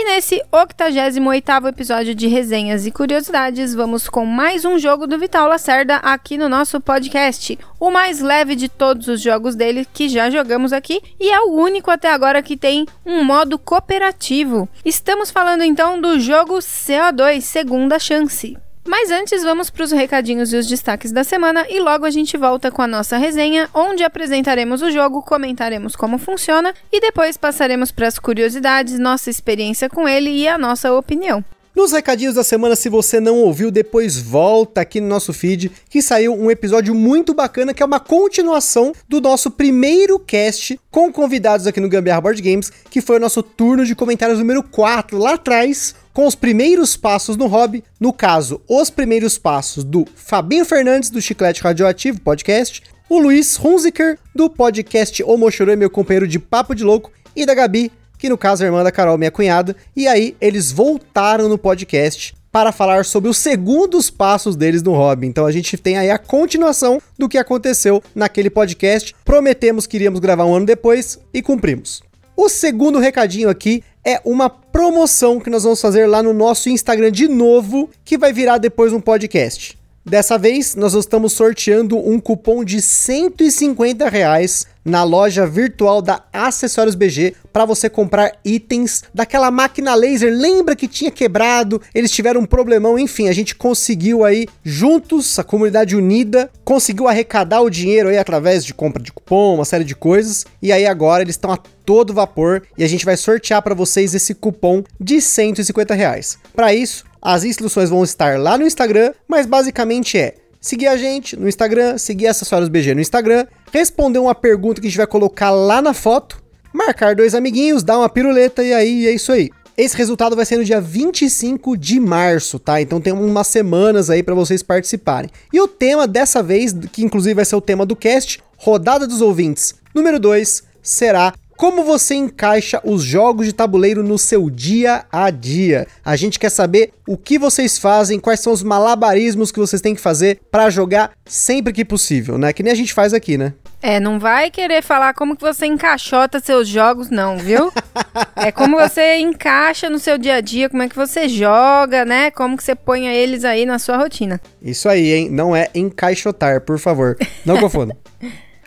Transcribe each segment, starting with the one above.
E nesse 88º episódio de resenhas e curiosidades, vamos com mais um jogo do Vital Lacerda aqui no nosso podcast. O mais leve de todos os jogos dele que já jogamos aqui e é o único até agora que tem um modo cooperativo. Estamos falando então do jogo CO2 Segunda Chance. Mas antes, vamos para os recadinhos e os destaques da semana e logo a gente volta com a nossa resenha, onde apresentaremos o jogo, comentaremos como funciona e depois passaremos para as curiosidades, nossa experiência com ele e a nossa opinião. Nos recadinhos da semana, se você não ouviu, depois volta aqui no nosso feed, que saiu um episódio muito bacana, que é uma continuação do nosso primeiro cast com convidados aqui no Gambiarra Board Games, que foi o nosso turno de comentários número 4, lá atrás, com os primeiros passos no hobby, no caso, os primeiros passos do Fabinho Fernandes, do Chiclete Radioativo Podcast, o Luiz Hunziker, do podcast O meu companheiro de Papo de Louco, e da Gabi, que no caso é a irmã da Carol, minha cunhada, e aí eles voltaram no podcast para falar sobre os segundos passos deles no hobby. Então a gente tem aí a continuação do que aconteceu naquele podcast. Prometemos que iríamos gravar um ano depois e cumprimos. O segundo recadinho aqui é uma promoção que nós vamos fazer lá no nosso Instagram de novo, que vai virar depois um podcast. Dessa vez, nós estamos sorteando um cupom de 150 reais na loja virtual da Acessórios BG para você comprar itens daquela máquina laser. Lembra que tinha quebrado? Eles tiveram um problemão, enfim, a gente conseguiu aí juntos, a comunidade unida, conseguiu arrecadar o dinheiro aí através de compra de cupom, uma série de coisas. E aí agora eles estão a todo vapor e a gente vai sortear para vocês esse cupom de 150 reais. Para isso, as instruções vão estar lá no Instagram, mas basicamente é seguir a gente no Instagram, seguir Acessórios BG no Instagram, responder uma pergunta que a gente vai colocar lá na foto, marcar dois amiguinhos, dar uma piruleta e aí é isso aí. Esse resultado vai ser no dia 25 de março, tá? Então tem umas semanas aí para vocês participarem. E o tema dessa vez, que inclusive vai ser o tema do cast, Rodada dos Ouvintes, número 2, será como você encaixa os jogos de tabuleiro no seu dia a dia? A gente quer saber o que vocês fazem, quais são os malabarismos que vocês têm que fazer para jogar sempre que possível, né? Que nem a gente faz aqui, né? É, não vai querer falar como que você encaixota seus jogos, não, viu? é como você encaixa no seu dia a dia, como é que você joga, né? Como que você põe eles aí na sua rotina. Isso aí, hein? Não é encaixotar, por favor. Não confunda.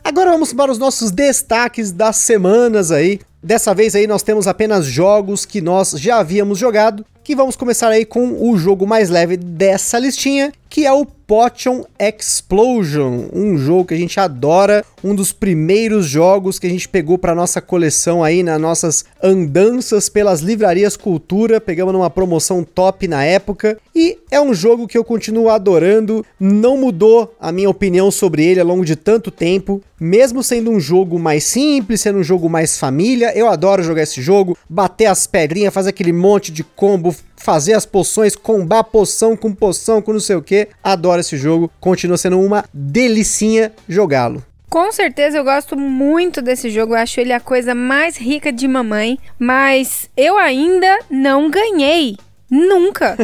Agora vamos para os nossos destaques das semanas aí. Dessa vez aí nós temos apenas jogos que nós já havíamos jogado, que vamos começar aí com o jogo mais leve dessa listinha, que é o Potion Explosion, um jogo que a gente adora, um dos primeiros jogos que a gente pegou para nossa coleção aí nas nossas andanças pelas livrarias Cultura, pegamos numa promoção top na época, e é um jogo que eu continuo adorando, não mudou a minha opinião sobre ele ao longo de tanto tempo, mesmo sendo um jogo mais simples, sendo um jogo mais família, eu adoro jogar esse jogo, bater as pedrinhas, fazer aquele monte de combo, fazer as poções, combar poção com poção, com não sei o que. Adoro esse jogo, continua sendo uma delicinha jogá-lo. Com certeza eu gosto muito desse jogo, eu acho ele a coisa mais rica de mamãe, mas eu ainda não ganhei. Nunca!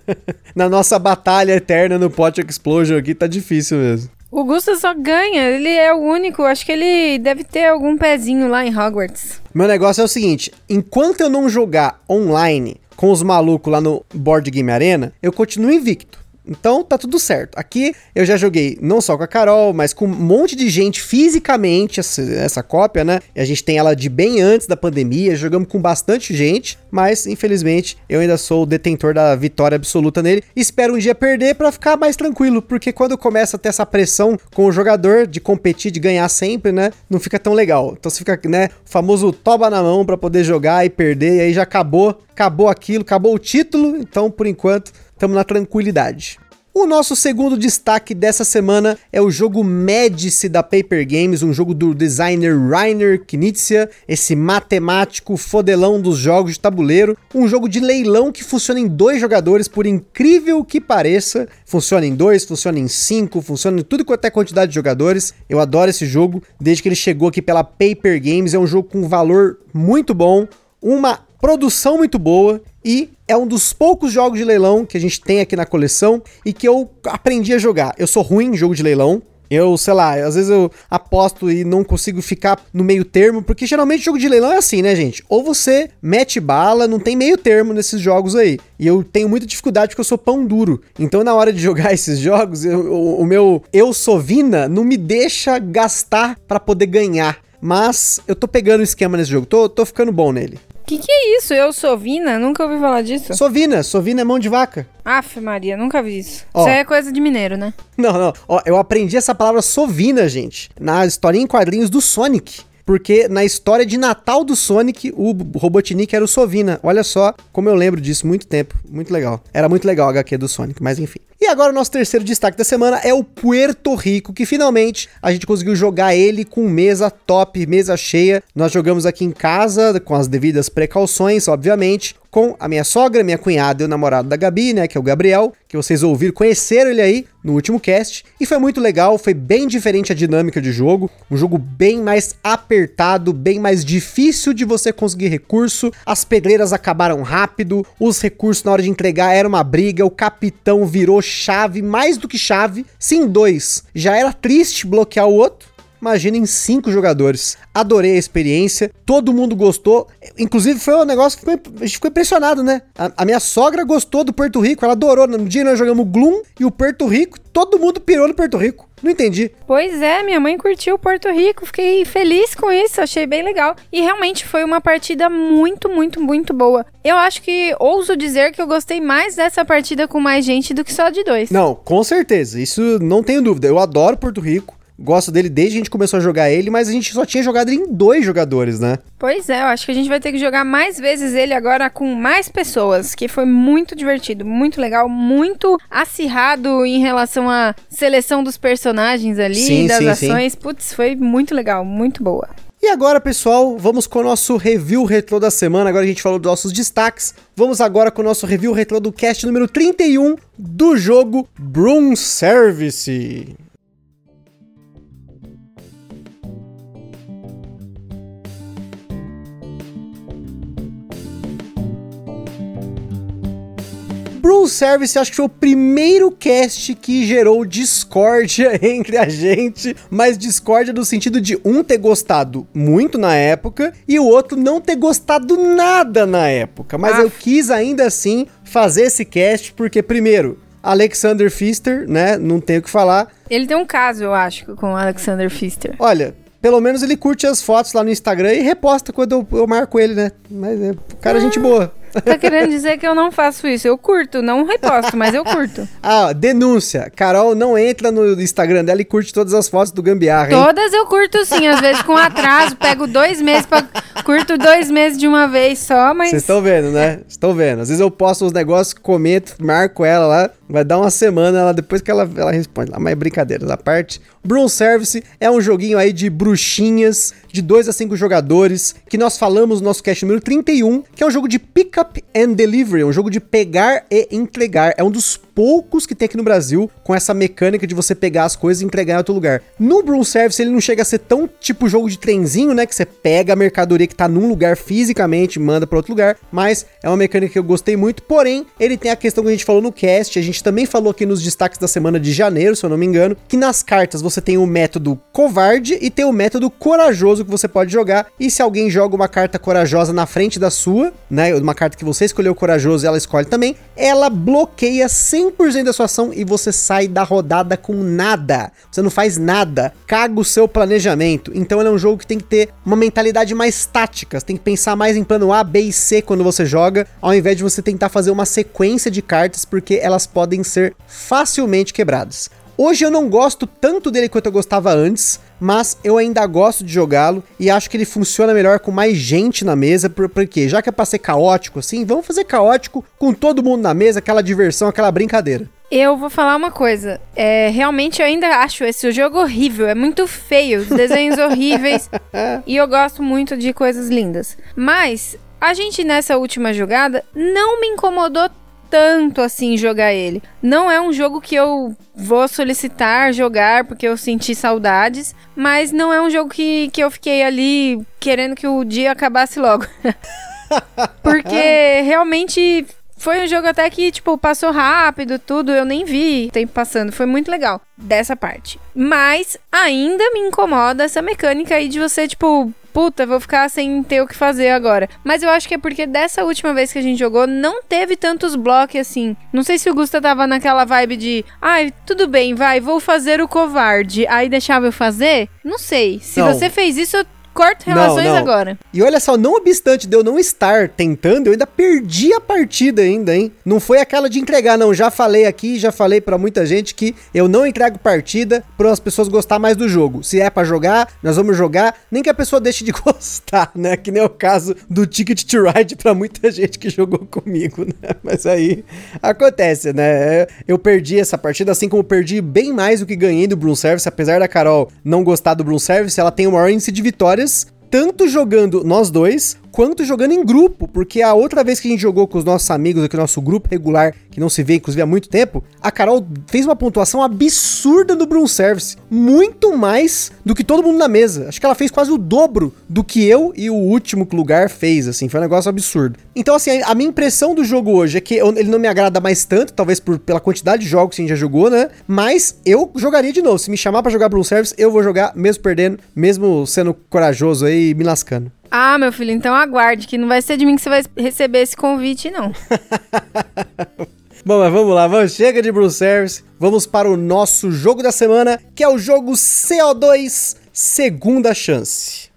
Na nossa batalha eterna no Pot Explosion aqui tá difícil mesmo. O Gusta só ganha, ele é o único, acho que ele deve ter algum pezinho lá em Hogwarts. Meu negócio é o seguinte: enquanto eu não jogar online com os malucos lá no Board Game Arena, eu continuo invicto. Então tá tudo certo. Aqui eu já joguei não só com a Carol, mas com um monte de gente fisicamente essa, essa, cópia, né? E a gente tem ela de bem antes da pandemia, jogamos com bastante gente, mas infelizmente eu ainda sou o detentor da vitória absoluta nele. Espero um dia perder para ficar mais tranquilo, porque quando começa a ter essa pressão com o jogador de competir, de ganhar sempre, né? Não fica tão legal. Então você fica, né, o famoso toba na mão para poder jogar e perder, e aí já acabou, acabou aquilo, acabou o título. Então, por enquanto, estamos na tranquilidade. O nosso segundo destaque dessa semana é o jogo Medici da Paper Games, um jogo do designer Rainer Knizia, esse matemático fodelão dos jogos de tabuleiro, um jogo de leilão que funciona em dois jogadores, por incrível que pareça, funciona em dois, funciona em cinco, funciona em tudo quanto é quantidade de jogadores. Eu adoro esse jogo, desde que ele chegou aqui pela Paper Games, é um jogo com valor muito bom, uma produção muito boa e é um dos poucos jogos de leilão que a gente tem aqui na coleção e que eu aprendi a jogar. Eu sou ruim em jogo de leilão. Eu, sei lá, às vezes eu aposto e não consigo ficar no meio termo, porque geralmente jogo de leilão é assim, né, gente? Ou você mete bala, não tem meio termo nesses jogos aí. E eu tenho muita dificuldade porque eu sou pão duro. Então, na hora de jogar esses jogos, eu, o, o meu eu sou Vina não me deixa gastar para poder ganhar. Mas eu tô pegando o esquema nesse jogo, tô, tô ficando bom nele. Que que é isso? Eu sou Vina? Nunca ouvi falar disso. Sovina, Sovina é mão de vaca. Aff, Maria, nunca vi isso. Ó. Isso aí é coisa de mineiro, né? Não, não. Ó, eu aprendi essa palavra sovina, gente, na historinha em quadrinhos do Sonic. Porque na história de Natal do Sonic, o Robotnik era o Sovina. Olha só como eu lembro disso, muito tempo. Muito legal. Era muito legal a HQ do Sonic, mas enfim. E agora o nosso terceiro destaque da semana é o Puerto Rico, que finalmente a gente conseguiu jogar ele com mesa top, mesa cheia. Nós jogamos aqui em casa, com as devidas precauções, obviamente, com a minha sogra, minha cunhada e o namorado da Gabi, né, que é o Gabriel, que vocês ouviram, conheceram ele aí no último cast, e foi muito legal, foi bem diferente a dinâmica de jogo, um jogo bem mais apertado, bem mais difícil de você conseguir recurso, as pedreiras acabaram rápido, os recursos na hora de entregar era uma briga, o capitão virou chave, mais do que chave, sim, dois, já era triste bloquear o outro, Imagina em cinco jogadores. Adorei a experiência, todo mundo gostou. Inclusive, foi um negócio que a gente ficou impressionado, né? A, a minha sogra gostou do Porto Rico, ela adorou. No dia nós jogamos Gloom e o Porto Rico, todo mundo pirou no Porto Rico. Não entendi. Pois é, minha mãe curtiu Porto Rico, fiquei feliz com isso, achei bem legal. E realmente foi uma partida muito, muito, muito boa. Eu acho que ouso dizer que eu gostei mais dessa partida com mais gente do que só de dois. Não, com certeza, isso não tenho dúvida. Eu adoro Porto Rico, gosto dele desde que a gente começou a jogar ele, mas a gente só tinha jogado ele em dois jogadores, né? Pois é, eu acho que a gente vai ter que jogar mais vezes ele agora com mais pessoas, que foi muito divertido, muito legal, muito acirrado em relação à seleção dos personagens ali, Sim, das sim, sim. ações. Putz, foi muito legal, muito boa. E agora, pessoal, vamos com o nosso review retrô da semana. Agora a gente falou dos nossos destaques. Vamos agora com o nosso review retrô do cast número 31 do jogo Broom Service. Broom Service acho que foi o primeiro cast que gerou discórdia entre a gente, mas discórdia no sentido de um ter gostado muito na época e o outro não ter gostado nada na época. Mas Ah. eu quis ainda assim fazer esse cast porque, primeiro, Alexander Pfister, né? Não tenho o que falar. Ele tem um caso, eu acho, com o Alexander Pfister. Olha, pelo menos ele curte as fotos lá no Instagram e reposta quando eu, eu marco ele, né? Mas é, cara é gente boa. Tá querendo dizer que eu não faço isso. Eu curto, não reposto, mas eu curto. Ah, denúncia. Carol não entra no Instagram dela e curte todas as fotos do Gambiarra, hein? Todas eu curto sim, às vezes com atraso, pego dois meses pra. Curto dois meses de uma vez só, mas. Vocês estão vendo, né? Estão vendo. Às vezes eu posto uns negócios, comento, marco ela lá. Vai dar uma semana, ela, depois que ela, ela responde lá. Mas é brincadeira da parte. Broom Service é um joguinho aí de bruxinhas, de 2 a 5 jogadores, que nós falamos no nosso cast número 31, que é um jogo de pick-up and delivery, é um jogo de pegar e entregar. É um dos poucos que tem aqui no Brasil com essa mecânica de você pegar as coisas e entregar em outro lugar. No Broom Service ele não chega a ser tão tipo jogo de trenzinho, né, que você pega a mercadoria que tá num lugar fisicamente e manda para outro lugar, mas é uma mecânica que eu gostei muito, porém, ele tem a questão que a gente falou no cast, a gente também falou aqui nos destaques da semana de janeiro, se eu não me engano, que nas cartas você tem o método covarde e tem o método corajoso que você pode jogar, e se alguém joga uma carta corajosa na frente da sua, né, uma carta que você escolheu corajoso e ela escolhe também, ela bloqueia 100% da sua ação e você sai da rodada com nada. Você não faz nada, caga o seu planejamento. Então ele é um jogo que tem que ter uma mentalidade mais tática, você tem que pensar mais em plano A, B e C quando você joga, ao invés de você tentar fazer uma sequência de cartas, porque elas podem ser facilmente quebradas. Hoje eu não gosto tanto dele quanto eu gostava antes, mas eu ainda gosto de jogá-lo e acho que ele funciona melhor com mais gente na mesa, por- porque já que é pra ser caótico assim, vamos fazer caótico com todo mundo na mesa, aquela diversão, aquela brincadeira. Eu vou falar uma coisa. É, realmente eu ainda acho esse jogo horrível. É muito feio, os desenhos horríveis. E eu gosto muito de coisas lindas. Mas a gente nessa última jogada não me incomodou tanto assim jogar ele. Não é um jogo que eu vou solicitar jogar porque eu senti saudades, mas não é um jogo que, que eu fiquei ali querendo que o dia acabasse logo. porque realmente foi um jogo até que, tipo, passou rápido, tudo, eu nem vi o tempo passando. Foi muito legal dessa parte. Mas ainda me incomoda essa mecânica aí de você, tipo, puta, vou ficar sem ter o que fazer agora. Mas eu acho que é porque dessa última vez que a gente jogou, não teve tantos blocos assim. Não sei se o Gusta tava naquela vibe de, ai, tudo bem, vai, vou fazer o covarde. Aí deixava eu fazer? Não sei. Se Não. você fez isso, eu corto relações Não, não. agora. E olha só, não obstante de eu não estar tentando, eu ainda perdi a partida ainda, hein? Não foi aquela de entregar, não. Já falei aqui, já falei pra muita gente que eu não entrego partida para as pessoas gostar mais do jogo. Se é pra jogar, nós vamos jogar, nem que a pessoa deixe de gostar, né? Que nem o caso do Ticket to Ride pra muita gente que jogou comigo, né? Mas aí acontece, né? Eu perdi essa partida, assim como perdi bem mais do que ganhei do Bloom Service, apesar da Carol não gostar do Bloom Service, ela tem o maior índice de vitórias tanto jogando nós dois, quanto jogando em grupo, porque a outra vez que a gente jogou com os nossos amigos aqui, nosso grupo regular, que não se vê inclusive há muito tempo, a Carol fez uma pontuação absurda no Broom Service, muito mais do que todo mundo na mesa. Acho que ela fez quase o dobro do que eu e o último lugar fez, assim, foi um negócio absurdo. Então, assim, a minha impressão do jogo hoje é que ele não me agrada mais tanto, talvez por, pela quantidade de jogos que a gente já jogou, né? Mas eu jogaria de novo. Se me chamar pra jogar Broom Service, eu vou jogar, mesmo perdendo, mesmo sendo corajoso aí e me lascando. Ah, meu filho, então aguarde, que não vai ser de mim que você vai receber esse convite, não. Bom, mas vamos lá, vamos, chega de Brew Service, vamos para o nosso jogo da semana, que é o jogo CO2 Segunda Chance.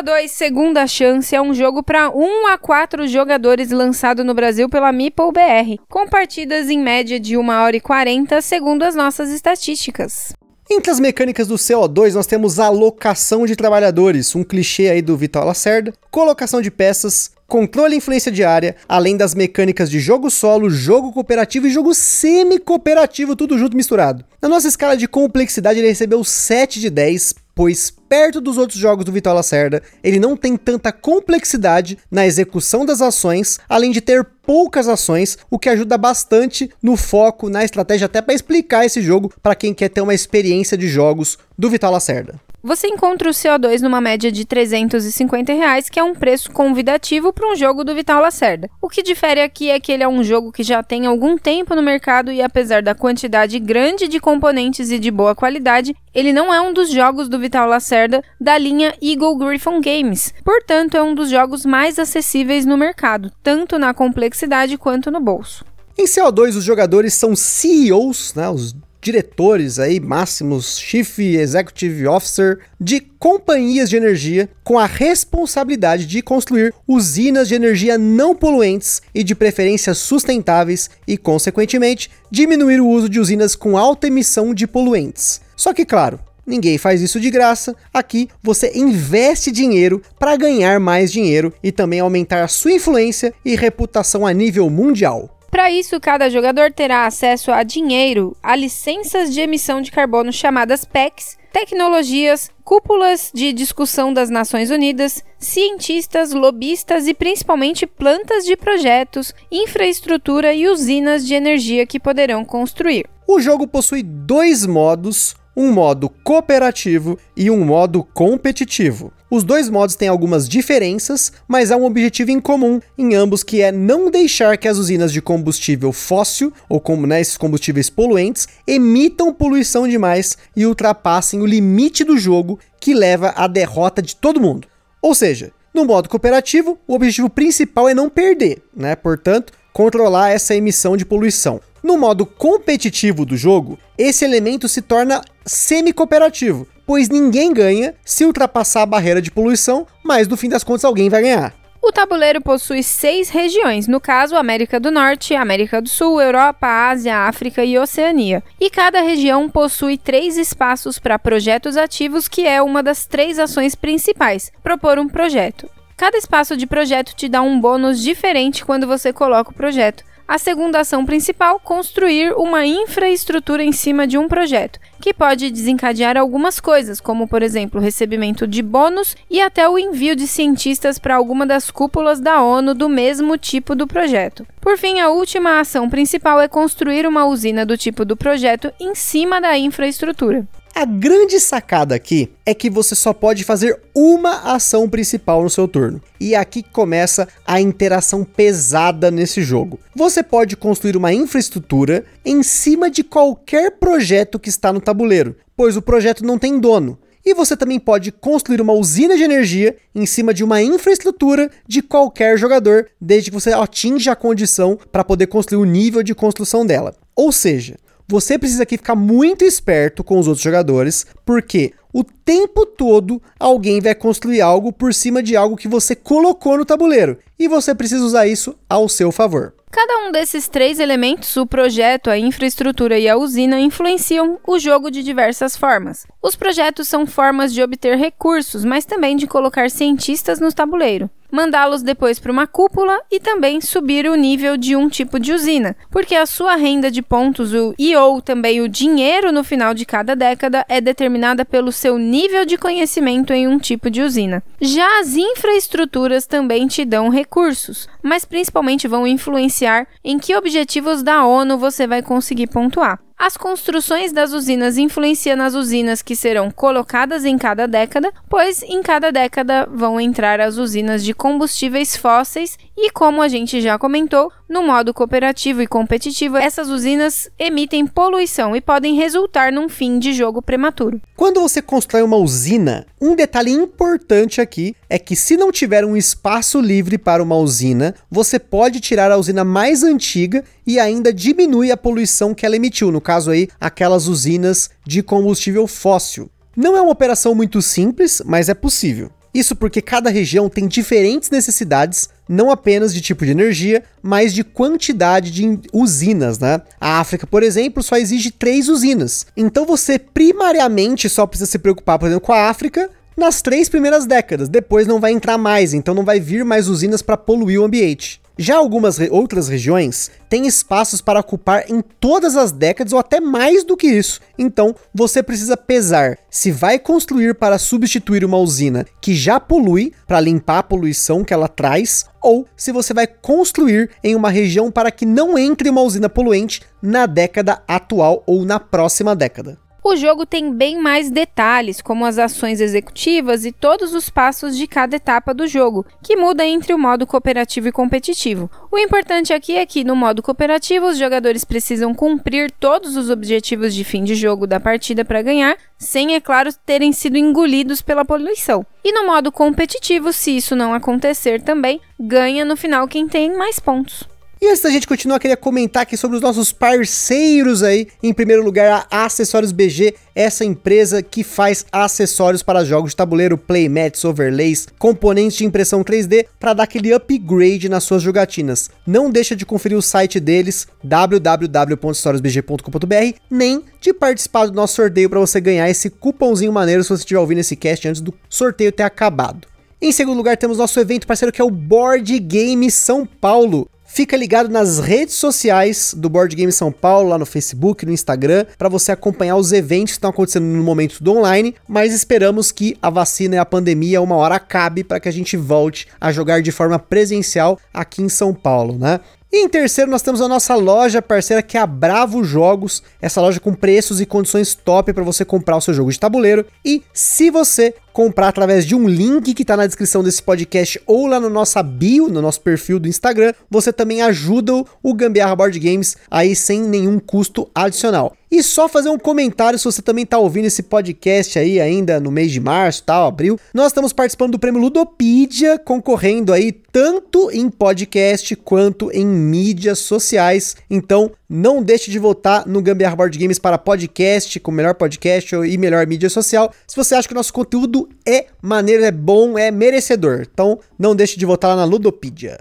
CO2 Segunda Chance é um jogo para 1 a 4 jogadores lançado no Brasil pela Meeple BR, com partidas em média de 1 hora e 40, segundo as nossas estatísticas. Entre as mecânicas do CO2, nós temos alocação de trabalhadores, um clichê aí do Vital Lacerda, colocação de peças, controle e influência de área, além das mecânicas de jogo solo, jogo cooperativo e jogo semi-cooperativo, tudo junto misturado. Na nossa escala de complexidade, ele recebeu 7 de 10, pois perto dos outros jogos do Vital Lacerda, ele não tem tanta complexidade na execução das ações, além de ter poucas ações, o que ajuda bastante no foco, na estratégia, até para explicar esse jogo para quem quer ter uma experiência de jogos do Vital Lacerda. Você encontra o CO2 numa média de 350 reais, que é um preço convidativo para um jogo do Vital Lacerda. O que difere aqui é que ele é um jogo que já tem algum tempo no mercado e apesar da quantidade grande de componentes e de boa qualidade, ele não é um dos jogos do Vital Lacerda da linha Eagle Griffon Games. Portanto, é um dos jogos mais acessíveis no mercado, tanto na complexidade quanto no bolso. Em CO2, os jogadores são CEOs, né, os diretores aí máximos, Chief Executive Officer de companhias de energia com a responsabilidade de construir usinas de energia não poluentes e de preferência sustentáveis e, consequentemente, diminuir o uso de usinas com alta emissão de poluentes. Só que, claro, Ninguém faz isso de graça. Aqui você investe dinheiro para ganhar mais dinheiro e também aumentar a sua influência e reputação a nível mundial. Para isso, cada jogador terá acesso a dinheiro, a licenças de emissão de carbono chamadas PECs, tecnologias, cúpulas de discussão das Nações Unidas, cientistas, lobistas e principalmente plantas de projetos, infraestrutura e usinas de energia que poderão construir. O jogo possui dois modos, um modo cooperativo e um modo competitivo. Os dois modos têm algumas diferenças, mas há um objetivo em comum em ambos que é não deixar que as usinas de combustível fóssil, ou como né, esses combustíveis poluentes, emitam poluição demais e ultrapassem o limite do jogo que leva à derrota de todo mundo. Ou seja, no modo cooperativo, o objetivo principal é não perder, né? Portanto, controlar essa emissão de poluição. No modo competitivo do jogo, esse elemento se torna semi-cooperativo, pois ninguém ganha se ultrapassar a barreira de poluição, mas no fim das contas alguém vai ganhar. O tabuleiro possui seis regiões, no caso América do Norte, América do Sul, Europa, Ásia, África e Oceania. E cada região possui três espaços para projetos ativos, que é uma das três ações principais: propor um projeto. Cada espaço de projeto te dá um bônus diferente quando você coloca o projeto. A segunda ação principal, construir uma infraestrutura em cima de um projeto, que pode desencadear algumas coisas, como por exemplo, o recebimento de bônus e até o envio de cientistas para alguma das cúpulas da ONU do mesmo tipo do projeto. Por fim, a última ação principal é construir uma usina do tipo do projeto em cima da infraestrutura. A grande sacada aqui é que você só pode fazer uma ação principal no seu turno. E é aqui começa a interação pesada nesse jogo. Você pode construir uma infraestrutura em cima de qualquer projeto que está no tabuleiro, pois o projeto não tem dono. E você também pode construir uma usina de energia em cima de uma infraestrutura de qualquer jogador, desde que você atinja a condição para poder construir o nível de construção dela. Ou seja, você precisa aqui ficar muito esperto com os outros jogadores, porque o tempo todo alguém vai construir algo por cima de algo que você colocou no tabuleiro, e você precisa usar isso ao seu favor. Cada um desses três elementos, o projeto, a infraestrutura e a usina, influenciam o jogo de diversas formas. Os projetos são formas de obter recursos, mas também de colocar cientistas no tabuleiro mandá-los depois para uma cúpula e também subir o nível de um tipo de usina, porque a sua renda de pontos o, e ou também o dinheiro no final de cada década é determinada pelo seu nível de conhecimento em um tipo de usina. Já as infraestruturas também te dão recursos, mas principalmente vão influenciar em que objetivos da ONU você vai conseguir pontuar. As construções das usinas influenciam nas usinas que serão colocadas em cada década, pois em cada década vão entrar as usinas de combustíveis fósseis e, como a gente já comentou, no modo cooperativo e competitivo, essas usinas emitem poluição e podem resultar num fim de jogo prematuro. Quando você constrói uma usina, um detalhe importante aqui é que se não tiver um espaço livre para uma usina, você pode tirar a usina mais antiga e ainda diminui a poluição que ela emitiu, no caso aí, aquelas usinas de combustível fóssil. Não é uma operação muito simples, mas é possível. Isso porque cada região tem diferentes necessidades, não apenas de tipo de energia, mas de quantidade de usinas, né? A África, por exemplo, só exige três usinas. Então você primariamente só precisa se preocupar, por exemplo, com a África nas três primeiras décadas. Depois não vai entrar mais, então não vai vir mais usinas para poluir o ambiente. Já algumas re outras regiões têm espaços para ocupar em todas as décadas ou até mais do que isso. Então, você precisa pesar se vai construir para substituir uma usina que já polui, para limpar a poluição que ela traz, ou se você vai construir em uma região para que não entre uma usina poluente na década atual ou na próxima década. O jogo tem bem mais detalhes, como as ações executivas e todos os passos de cada etapa do jogo, que muda entre o modo cooperativo e competitivo. O importante aqui é que no modo cooperativo os jogadores precisam cumprir todos os objetivos de fim de jogo da partida para ganhar, sem, é claro, terem sido engolidos pela poluição. E no modo competitivo, se isso não acontecer também, ganha no final quem tem mais pontos. E antes da gente continuar, queria comentar aqui sobre os nossos parceiros aí. Em primeiro lugar, a Acessórios BG, essa empresa que faz acessórios para jogos de tabuleiro, playmats, overlays, componentes de impressão 3D para dar aquele upgrade nas suas jogatinas. Não deixa de conferir o site deles, www.acessoriosbg.com.br, nem de participar do nosso sorteio para você ganhar esse cupomzinho maneiro se você estiver ouvindo esse cast antes do sorteio ter acabado. Em segundo lugar, temos nosso evento parceiro que é o Board Game São Paulo. Fica ligado nas redes sociais do Board Game São Paulo, lá no Facebook, no Instagram, para você acompanhar os eventos que estão acontecendo no momento do online, mas esperamos que a vacina e a pandemia uma hora acabe para que a gente volte a jogar de forma presencial aqui em São Paulo, né? E em terceiro, nós temos a nossa loja parceira que é a Bravo Jogos, essa loja com preços e condições top para você comprar o seu jogo de tabuleiro. E se você comprar através de um link que está na descrição desse podcast ou lá no nossa bio, no nosso perfil do Instagram, você também ajuda o Gambiarra Board Games aí sem nenhum custo adicional. E só fazer um comentário se você também está ouvindo esse podcast aí ainda no mês de março, tal, abril. Nós estamos participando do prêmio Ludopedia, concorrendo aí tanto em podcast quanto em mídias sociais. Então, Não deixe de votar no Gambiarra Board Games para podcast, com melhor podcast e melhor mídia social. Se você acha que o nosso conteúdo é maneiro, é bom, é merecedor. Então, não deixe de votar lá na Ludopedia.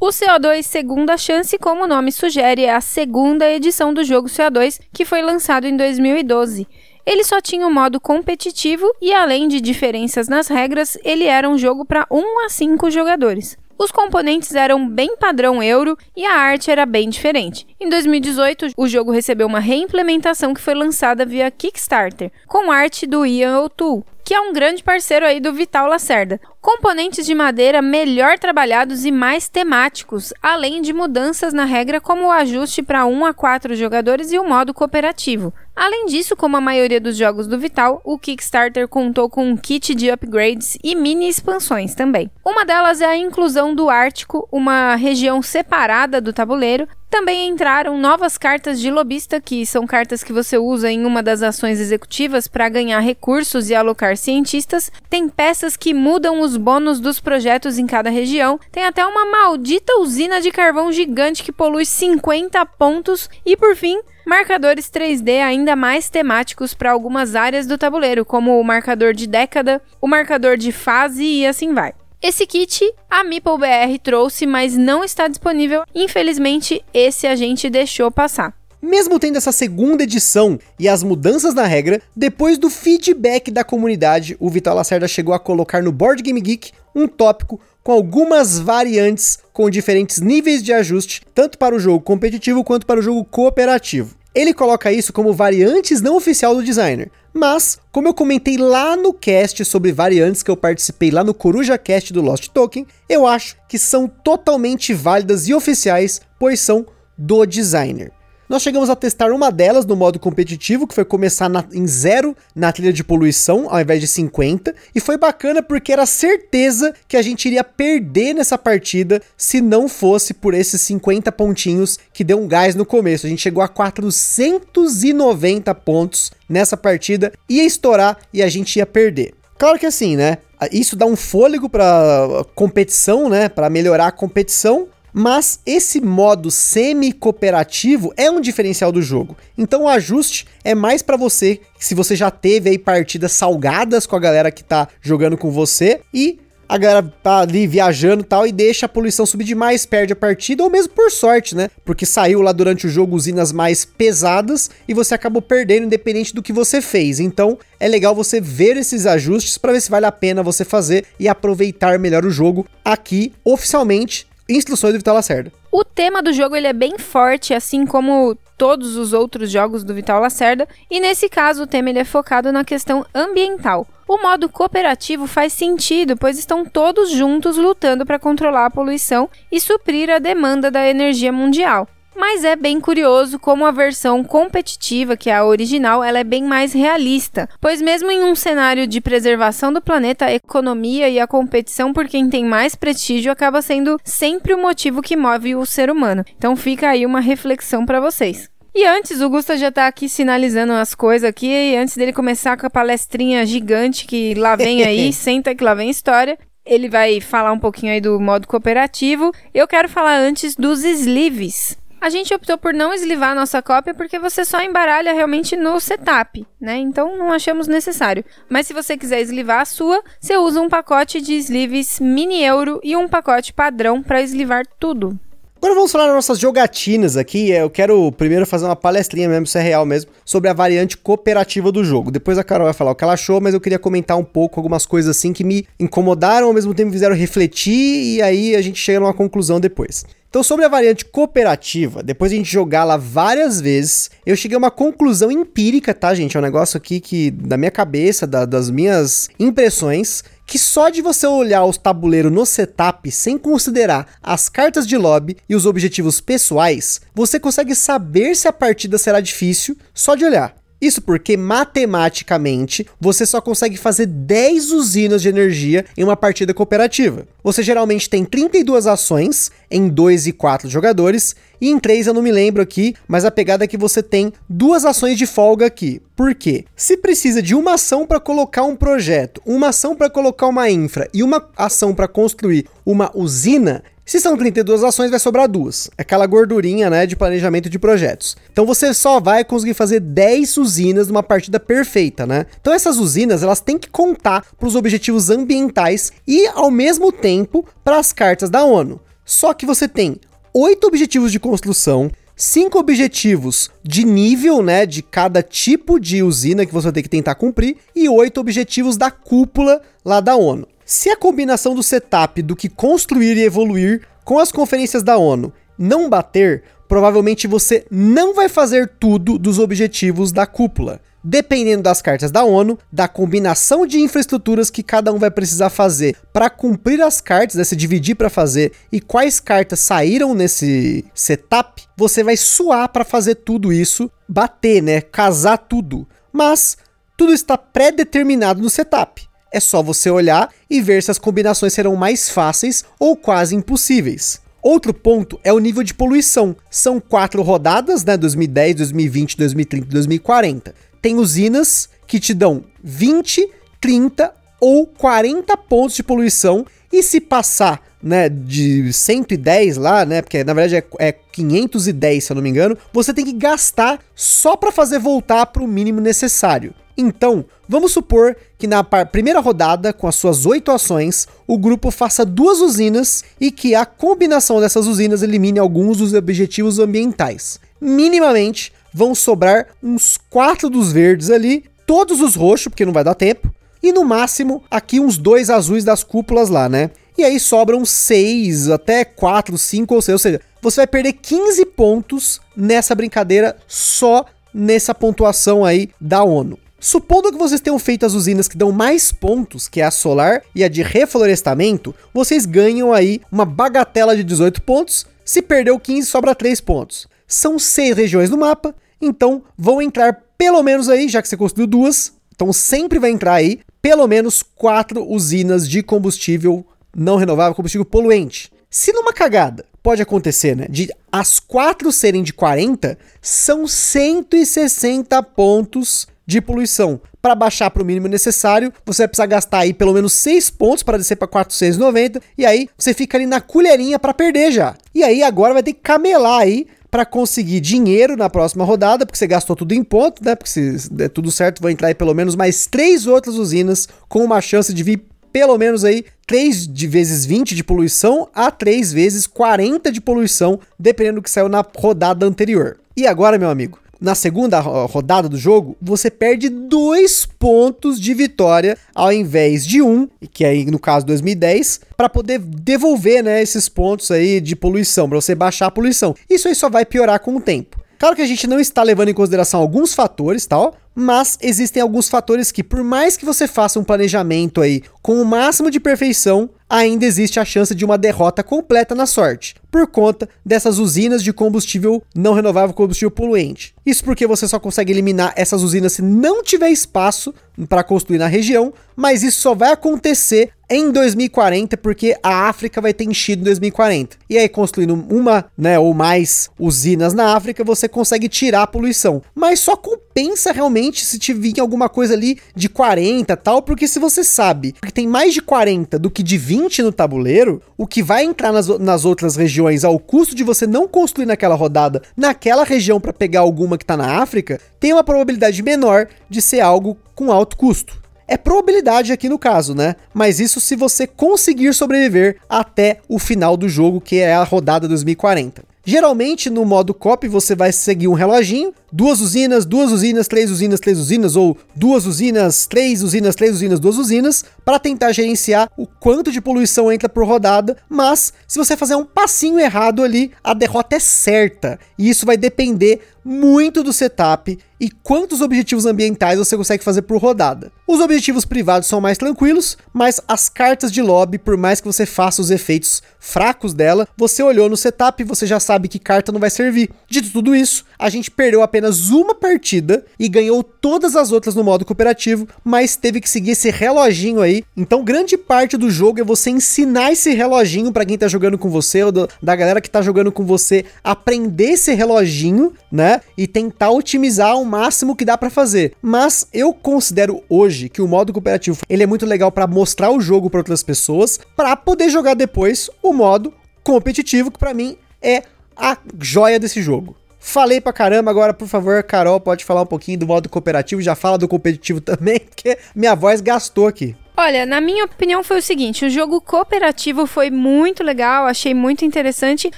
O CO2 Segunda Chance, como o nome sugere, é a segunda edição do jogo CO2, que foi lançado em 2012. Ele só tinha um modo competitivo e, além de diferenças nas regras, ele era um jogo para 1 a 5 jogadores. Os componentes eram bem padrão euro e a arte era bem diferente. Em 2018, o jogo recebeu uma reimplementação que foi lançada via Kickstarter, com arte do Ian O'Toole, que é um grande parceiro aí do Vital Lacerda. Componentes de madeira melhor trabalhados e mais temáticos, além de mudanças na regra como o ajuste para 1 a 4 jogadores e o modo cooperativo. Além disso, como a maioria dos jogos do Vital, o Kickstarter contou com um kit de upgrades e mini expansões também. Uma delas é a inclusão do Ártico, uma região separada do tabuleiro, também entraram novas cartas de lobista, que são cartas que você usa em uma das ações executivas para ganhar recursos e alocar cientistas. Tem peças que mudam os bônus dos projetos em cada região. Tem até uma maldita usina de carvão gigante que polui 50 pontos. E por fim, marcadores 3D ainda mais temáticos para algumas áreas do tabuleiro, como o marcador de década, o marcador de fase e assim vai. Esse kit a MeepleBR trouxe, mas não está disponível. Infelizmente, esse a gente deixou passar. Mesmo tendo essa segunda edição e as mudanças na regra, depois do feedback da comunidade, o Vital Lacerda chegou a colocar no Board Game Geek um tópico com algumas variantes com diferentes níveis de ajuste, tanto para o jogo competitivo quanto para o jogo cooperativo. Ele coloca isso como variantes não oficial do designer. Mas, como eu comentei lá no cast sobre variantes que eu participei lá no Coruja Cast do Lost Token, eu acho que são totalmente válidas e oficiais, pois são do designer. Nós chegamos a testar uma delas no modo competitivo, que foi começar na, em zero na trilha de poluição, ao invés de 50. E foi bacana porque era certeza que a gente iria perder nessa partida se não fosse por esses 50 pontinhos que deu um gás no começo. A gente chegou a 490 pontos nessa partida, ia estourar e a gente ia perder. Claro que assim, né? Isso dá um fôlego para competição, né? Para melhorar a competição, mas esse modo semi-cooperativo é um diferencial do jogo. Então o ajuste é mais para você, se você já teve aí partidas salgadas com a galera que tá jogando com você e a galera tá ali viajando e tal e deixa a poluição subir demais, perde a partida, ou mesmo por sorte, né? Porque saiu lá durante o jogo usinas mais pesadas e você acabou perdendo independente do que você fez. Então é legal você ver esses ajustes para ver se vale a pena você fazer e aproveitar melhor o jogo aqui oficialmente instruções do Vital Lacerda. O tema do jogo ele é bem forte, assim como todos os outros jogos do Vital Lacerda, e nesse caso o tema ele é focado na questão ambiental. O modo cooperativo faz sentido, pois estão todos juntos lutando para controlar a poluição e suprir a demanda da energia mundial. Mas é bem curioso como a versão competitiva, que é a original, ela é bem mais realista, pois mesmo em um cenário de preservação do planeta, a economia e a competição por quem tem mais prestígio acaba sendo sempre o motivo que move o ser humano. Então fica aí uma reflexão para vocês. E antes, o Gusta já tá aqui sinalizando as coisas aqui, antes dele começar com a palestrinha gigante que lá vem aí, senta que lá vem história. Ele vai falar um pouquinho aí do modo cooperativo. Eu quero falar antes dos sleeves. A gente optou por não eslivar a nossa cópia porque você só embaralha realmente no setup, né? Então não achamos necessário. Mas se você quiser eslivar a sua, você usa um pacote de sleeves mini euro e um pacote padrão para eslivar tudo. Agora vamos falar das nossas jogatinas aqui. Eu quero primeiro fazer uma palestrinha mesmo, se é real mesmo, sobre a variante cooperativa do jogo. Depois a Carol vai falar o que ela achou, mas eu queria comentar um pouco algumas coisas assim que me incomodaram, ao mesmo tempo me fizeram refletir, e aí a gente chega numa conclusão depois. Então, sobre a variante cooperativa, depois de a gente jogar lá várias vezes, eu cheguei a uma conclusão empírica, tá, gente? É um negócio aqui que, da minha cabeça, da, das minhas impressões, que só de você olhar os tabuleiros no setup sem considerar as cartas de lobby e os objetivos pessoais, você consegue saber se a partida será difícil só de olhar. Isso porque matematicamente você só consegue fazer 10 usinas de energia em uma partida cooperativa. Você geralmente tem 32 ações em 2 e 4 jogadores, e em 3 eu não me lembro aqui, mas a pegada é que você tem duas ações de folga aqui. Por quê? Se precisa de uma ação para colocar um projeto, uma ação para colocar uma infra e uma ação para construir uma usina, Se são 32 ações, vai sobrar duas. Aquela gordurinha, né, de planejamento de projetos. Então você só vai conseguir fazer 10 usinas numa partida perfeita, né? Então essas usinas, elas têm que contar para os objetivos ambientais e ao mesmo tempo para as cartas da ONU. Só que você tem oito objetivos de construção, cinco objetivos de nível, né, de cada tipo de usina que você vai ter que tentar cumprir e oito objetivos da cúpula lá da ONU. Se a combinação do setup do que construir e evoluir com as conferências da ONU não bater, provavelmente você não vai fazer tudo dos objetivos da cúpula dependendo das cartas da ONU, da combinação de infraestruturas que cada um vai precisar fazer para cumprir as cartas, né, se dividir para fazer e quais cartas saíram nesse setup, você vai suar para fazer tudo isso bater, né, casar tudo. Mas tudo está pré-determinado no setup. É só você olhar e ver se as combinações serão mais fáceis ou quase impossíveis. Outro ponto é o nível de poluição. São quatro rodadas, né? 2010, 2020, 2030 e 2040 tem usinas que te dão 20, 30 ou 40 pontos de poluição e se passar, né, de 110 lá, né, porque na verdade é, é 510, se eu não me engano, você tem que gastar só para fazer voltar para o mínimo necessário. Então, vamos supor que na primeira rodada, com as suas oito ações, o grupo faça duas usinas e que a combinação dessas usinas elimine alguns dos objetivos ambientais. Minimamente, vão sobrar uns quatro dos verdes ali, todos os roxos, porque não vai dar tempo, e no máximo aqui uns dois azuis das cúpulas lá, né? E aí sobram seis, até quatro, cinco ou seis, seja, você vai perder 15 pontos nessa brincadeira só nessa pontuação aí da ONU. Supondo que vocês tenham feito as usinas que dão mais pontos, que é a solar e a de reflorestamento, vocês ganham aí uma bagatela de 18 pontos. Se perdeu 15, sobra 3 pontos. São seis regiões no mapa, então vão entrar pelo menos aí, já que você construiu duas, então sempre vai entrar aí pelo menos quatro usinas de combustível não renovável, combustível poluente. Se numa cagada pode acontecer, né, de as quatro serem de 40, são 160 pontos de poluição. Para baixar para o mínimo necessário, você vai precisar gastar aí pelo menos 6 pontos para descer para 490 e aí você fica ali na colherinha para perder já. E aí agora vai ter que camelar aí para conseguir dinheiro na próxima rodada, porque você gastou tudo em ponto, né? Porque se der tudo certo, vão entrar aí pelo menos mais três outras usinas com uma chance de vir pelo menos aí 3 de vezes 20 de poluição a 3 vezes 40 de poluição, dependendo do que saiu na rodada anterior. E agora, meu amigo, na segunda rodada do jogo, você perde dois pontos de vitória ao invés de um, que aí no caso 2010, para poder devolver né, esses pontos aí de poluição, para você baixar a poluição. Isso aí só vai piorar com o tempo. Claro que a gente não está levando em consideração alguns fatores, tal, mas existem alguns fatores que, por mais que você faça um planejamento aí com o máximo de perfeição, ainda existe a chance de uma derrota completa na sorte por conta dessas usinas de combustível não renovável, combustível poluente. Isso porque você só consegue eliminar essas usinas se não tiver espaço para construir na região, mas isso só vai acontecer em 2040 porque a África vai ter enchido em 2040. E aí construindo uma, né, ou mais usinas na África, você consegue tirar a poluição. Mas só compensa realmente se tiver alguma coisa ali de 40 tal, porque se você sabe que tem mais de 40 do que de 20 no tabuleiro, o que vai entrar nas, nas outras regiões regiões ao custo de você não construir naquela rodada naquela região para pegar alguma que está na África, tem uma probabilidade menor de ser algo com alto custo. É probabilidade aqui no caso, né? Mas isso se você conseguir sobreviver até o final do jogo, que é a rodada 2040. Geralmente no modo copy você vai seguir um reloginho, duas usinas, duas usinas, três usinas, três usinas, ou duas usinas, três usinas, três usinas, duas usinas, para tentar gerenciar o quanto de poluição entra por rodada. Mas se você fazer um passinho errado ali, a derrota é certa. E isso vai depender muito do setup e quantos objetivos ambientais você consegue fazer por rodada. Os objetivos privados são mais tranquilos, mas as cartas de lobby, por mais que você faça os efeitos fracos dela, você olhou no setup e você já sabe que carta não vai servir. Dito tudo isso, a gente perdeu apenas uma partida e ganhou todas as outras no modo cooperativo, mas teve que seguir esse reloginho aí. Então, grande parte do jogo é você ensinar esse reloginho para quem tá jogando com você ou do, da galera que tá jogando com você aprender esse reloginho, né? E tentar otimizar o máximo que dá para fazer. Mas eu considero hoje que o modo cooperativo ele é muito legal para mostrar o jogo para outras pessoas, para poder jogar depois o modo competitivo, que para mim é a joia desse jogo. Falei pra caramba, agora por favor, Carol, pode falar um pouquinho do modo cooperativo, já fala do competitivo também, porque minha voz gastou aqui. Olha, na minha opinião foi o seguinte: o jogo cooperativo foi muito legal, achei muito interessante,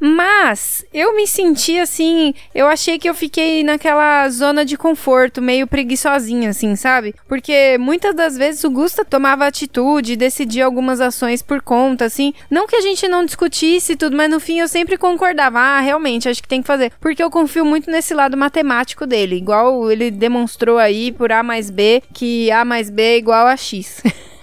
mas eu me senti assim, eu achei que eu fiquei naquela zona de conforto, meio preguiçosinha, assim, sabe? Porque muitas das vezes o Gusta tomava atitude, decidia algumas ações por conta, assim. Não que a gente não discutisse tudo, mas no fim eu sempre concordava. Ah, realmente, acho que tem que fazer. Porque eu confio muito nesse lado matemático dele, igual ele demonstrou aí por A mais B, que A mais B é igual a X.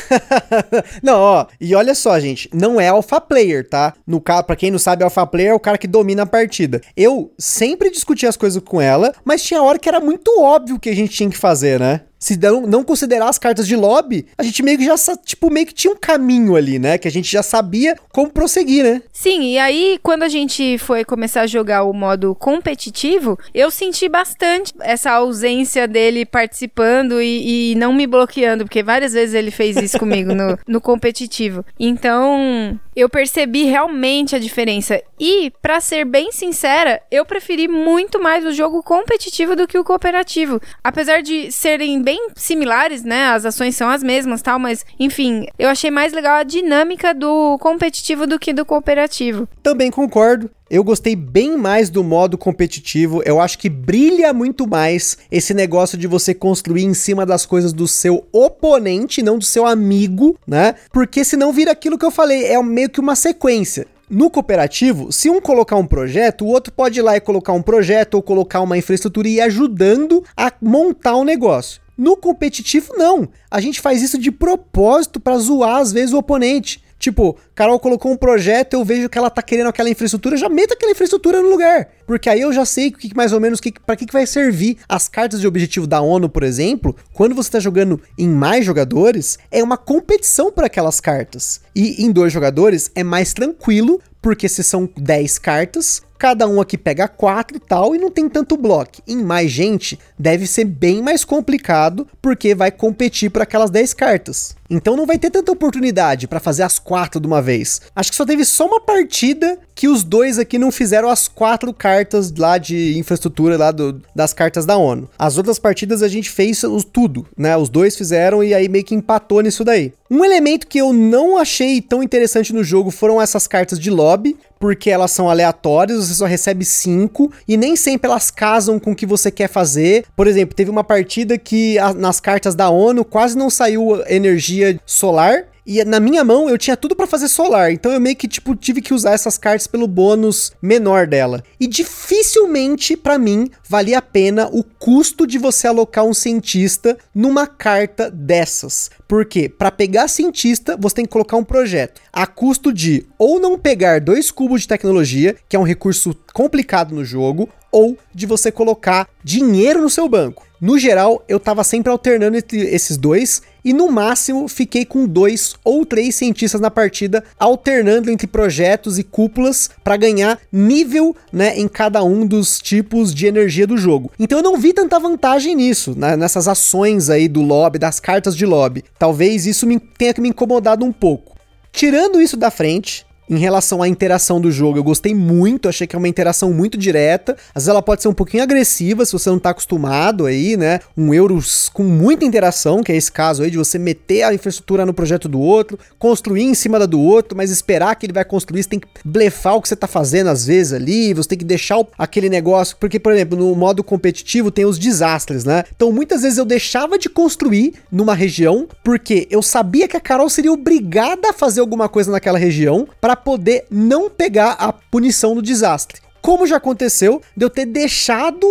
não, ó, e olha só, gente, não é alpha player, tá? No caso, para quem não sabe, alpha player é o cara que domina a partida. Eu sempre discutia as coisas com ela, mas tinha hora que era muito óbvio o que a gente tinha que fazer, né? Se não, não considerar as cartas de lobby, a gente meio que já, tipo, meio que tinha um caminho ali, né? Que a gente já sabia como prosseguir, né? Sim, e aí quando a gente foi começar a jogar o modo competitivo, eu senti bastante essa ausência dele participando e, e não me bloqueando, porque várias vezes ele fez isso comigo no, no competitivo. Então, eu percebi realmente a diferença. E, para ser bem sincera, eu preferi muito mais o jogo competitivo do que o cooperativo. Apesar de serem bem similares, né? As ações são as mesmas, tal, mas enfim, eu achei mais legal a dinâmica do competitivo do que do cooperativo. Também concordo. Eu gostei bem mais do modo competitivo. Eu acho que brilha muito mais esse negócio de você construir em cima das coisas do seu oponente, não do seu amigo, né? Porque senão vira aquilo que eu falei, é meio que uma sequência. No cooperativo, se um colocar um projeto, o outro pode ir lá e colocar um projeto ou colocar uma infraestrutura e ir ajudando a montar o um negócio. No competitivo, não. A gente faz isso de propósito para zoar, às vezes, o oponente. Tipo, Carol colocou um projeto, eu vejo que ela tá querendo aquela infraestrutura, já meto aquela infraestrutura no lugar. Porque aí eu já sei que, mais ou menos que, para que, que vai servir. As cartas de objetivo da ONU, por exemplo, quando você tá jogando em mais jogadores, é uma competição por aquelas cartas. E em dois jogadores é mais tranquilo, porque se são 10 cartas, cada um aqui pega 4 e tal, e não tem tanto bloco. Em mais gente, deve ser bem mais complicado, porque vai competir por aquelas 10 cartas. Então não vai ter tanta oportunidade para fazer as quatro de uma vez. Acho que só teve só uma partida que os dois aqui não fizeram as quatro cartas lá de infraestrutura lá do, das cartas da ONU. As outras partidas a gente fez os, tudo, né? Os dois fizeram e aí meio que empatou nisso daí. Um elemento que eu não achei tão interessante no jogo foram essas cartas de lobby, porque elas são aleatórias, você só recebe cinco e nem sempre elas casam com o que você quer fazer. Por exemplo, teve uma partida que a, nas cartas da ONU quase não saiu energia solar e na minha mão eu tinha tudo para fazer solar, então eu meio que tipo tive que usar essas cartas pelo bônus menor dela. E dificilmente para mim valia a pena o custo de você alocar um cientista numa carta dessas. Porque para pegar cientista, você tem que colocar um projeto a custo de ou não pegar dois cubos de tecnologia, que é um recurso complicado no jogo, ou de você colocar dinheiro no seu banco. No geral, eu tava sempre alternando entre esses dois e no máximo fiquei com dois ou três cientistas na partida, alternando entre projetos e cúpulas para ganhar nível, né, em cada um dos tipos de energia do jogo. Então eu não vi tanta vantagem nisso, né, nessas ações aí do lobby, das cartas de lobby. Talvez isso me tenha me incomodado um pouco. Tirando isso da frente, em relação à interação do jogo, eu gostei muito, achei que é uma interação muito direta. Às vezes ela pode ser um pouquinho agressiva se você não tá acostumado aí, né? Um Euros com muita interação, que é esse caso aí de você meter a infraestrutura no projeto do outro, construir em cima da do outro, mas esperar que ele vai construir, você tem que blefar o que você tá fazendo às vezes ali, você tem que deixar aquele negócio, porque por exemplo, no modo competitivo tem os desastres, né? Então muitas vezes eu deixava de construir numa região porque eu sabia que a Carol seria obrigada a fazer alguma coisa naquela região para poder não pegar a punição do desastre. Como já aconteceu de eu ter deixado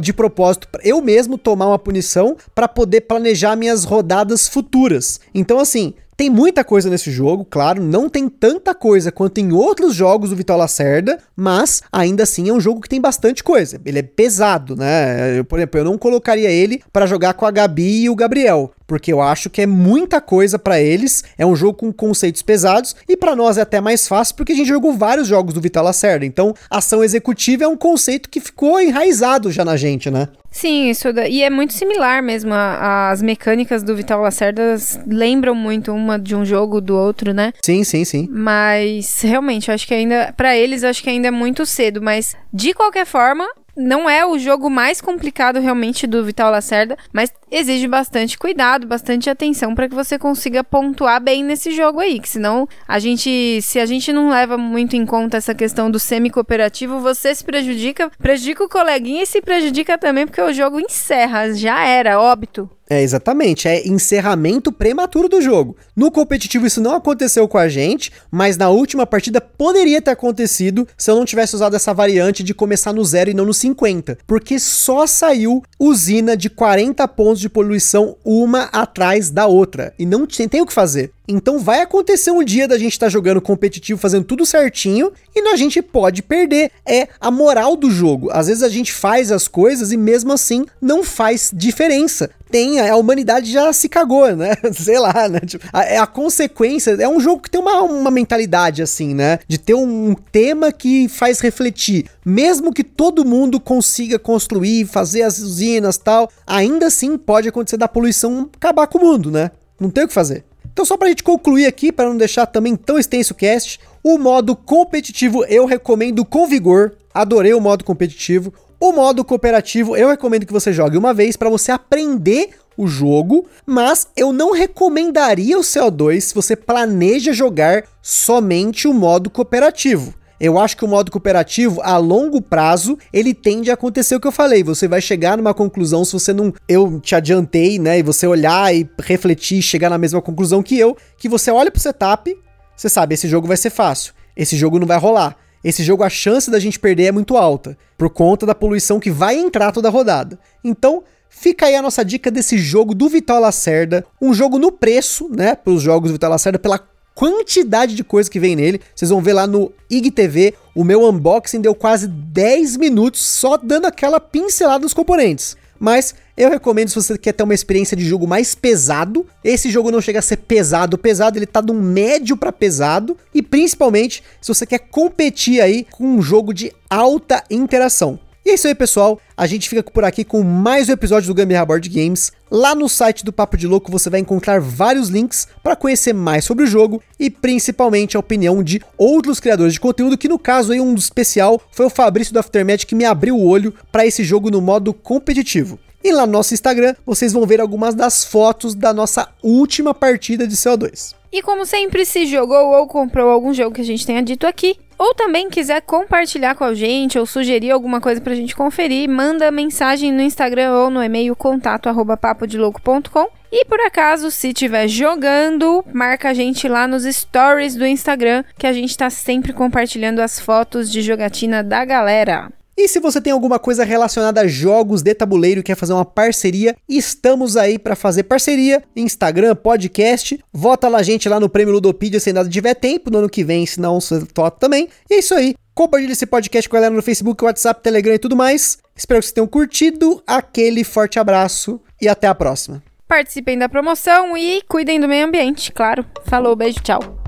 de propósito eu mesmo tomar uma punição para poder planejar minhas rodadas futuras. Então, assim, tem muita coisa nesse jogo, claro, não tem tanta coisa quanto em outros jogos do Vitor Lacerda, mas ainda assim é um jogo que tem bastante coisa. Ele é pesado, né? Eu, por exemplo, eu não colocaria ele para jogar com a Gabi e o Gabriel, porque eu acho que é muita coisa para eles, é um jogo com conceitos pesados e para nós é até mais fácil porque a gente jogou vários jogos do Vital Lacerda. Então, ação executiva é um conceito que ficou enraizado já na gente, né? Sim, isso e é muito similar mesmo. As mecânicas do Vital Lacerda lembram muito uma de um jogo do outro, né? Sim, sim, sim. Mas realmente, eu acho que ainda para eles acho que ainda é muito cedo, mas de qualquer forma, não é o jogo mais complicado realmente do Vital Lacerda, mas exige bastante cuidado, bastante atenção para que você consiga pontuar bem nesse jogo aí, que senão a gente, se a gente não leva muito em conta essa questão do semi-cooperativo, você se prejudica, prejudica o coleguinha e se prejudica também porque o jogo encerra, já era, óbito. É, exatamente. É encerramento prematuro do jogo. No competitivo isso não aconteceu com a gente, mas na última partida poderia ter acontecido se eu não tivesse usado essa variante de começar no zero e não no 50. Porque só saiu usina de 40 pontos de poluição uma atrás da outra. E não tem, tem o que fazer. Então vai acontecer um dia da gente estar tá jogando competitivo, fazendo tudo certinho, e a gente pode perder. É a moral do jogo. Às vezes a gente faz as coisas e mesmo assim não faz diferença. Tem, a humanidade já se cagou, né? Sei lá, né? Tipo, a, é a consequência. É um jogo que tem uma, uma mentalidade assim, né? De ter um tema que faz refletir. Mesmo que todo mundo consiga construir, fazer as usinas tal, ainda assim pode acontecer da poluição acabar com o mundo, né? Não tem o que fazer. Então, só pra gente concluir aqui, para não deixar também tão extenso o cast, o modo competitivo eu recomendo com vigor. Adorei o modo competitivo. O modo cooperativo eu recomendo que você jogue uma vez para você aprender o jogo, mas eu não recomendaria o CO2 se você planeja jogar somente o modo cooperativo. Eu acho que o modo cooperativo, a longo prazo, ele tende a acontecer o que eu falei. Você vai chegar numa conclusão se você não. Eu te adiantei, né? E você olhar e refletir, chegar na mesma conclusão que eu, que você olha pro setup, você sabe, esse jogo vai ser fácil. Esse jogo não vai rolar. Esse jogo, a chance da gente perder é muito alta, por conta da poluição que vai entrar toda a rodada. Então, Fica aí a nossa dica desse jogo do Vital Lacerda, um jogo no preço, né, para os jogos do Vital Lacerda, pela quantidade de coisa que vem nele. Vocês vão ver lá no IGTV, o meu unboxing deu quase 10 minutos só dando aquela pincelada nos componentes. Mas eu recomendo se você quer ter uma experiência de jogo mais pesado. Esse jogo não chega a ser pesado, pesado, ele tá um médio para pesado e principalmente se você quer competir aí com um jogo de alta interação. E é isso aí, pessoal. A gente fica por aqui com mais um episódio do Gambiarra Board Games. Lá no site do Papo de Louco você vai encontrar vários links para conhecer mais sobre o jogo e principalmente a opinião de outros criadores de conteúdo, que no caso aí um especial foi o Fabrício do Aftermath que me abriu o olho para esse jogo no modo competitivo. E lá no nosso Instagram vocês vão ver algumas das fotos da nossa última partida de CO2. E como sempre, se jogou ou comprou algum jogo que a gente tenha dito aqui, ou também quiser compartilhar com a gente ou sugerir alguma coisa pra gente conferir, manda mensagem no Instagram ou no e-mail contato arroba. E por acaso, se estiver jogando, marca a gente lá nos stories do Instagram, que a gente tá sempre compartilhando as fotos de jogatina da galera. E se você tem alguma coisa relacionada a jogos de tabuleiro e quer fazer uma parceria, estamos aí para fazer parceria, Instagram, podcast, vota lá a gente lá no Prêmio Ludopedia se ainda tiver tempo, no ano que vem, se não, você vota também. E é isso aí. Compartilhe esse podcast com a galera no Facebook, WhatsApp, Telegram e tudo mais. Espero que vocês tenham curtido. Aquele forte abraço e até a próxima. Participem da promoção e cuidem do meio ambiente, claro. Falou, beijo, tchau.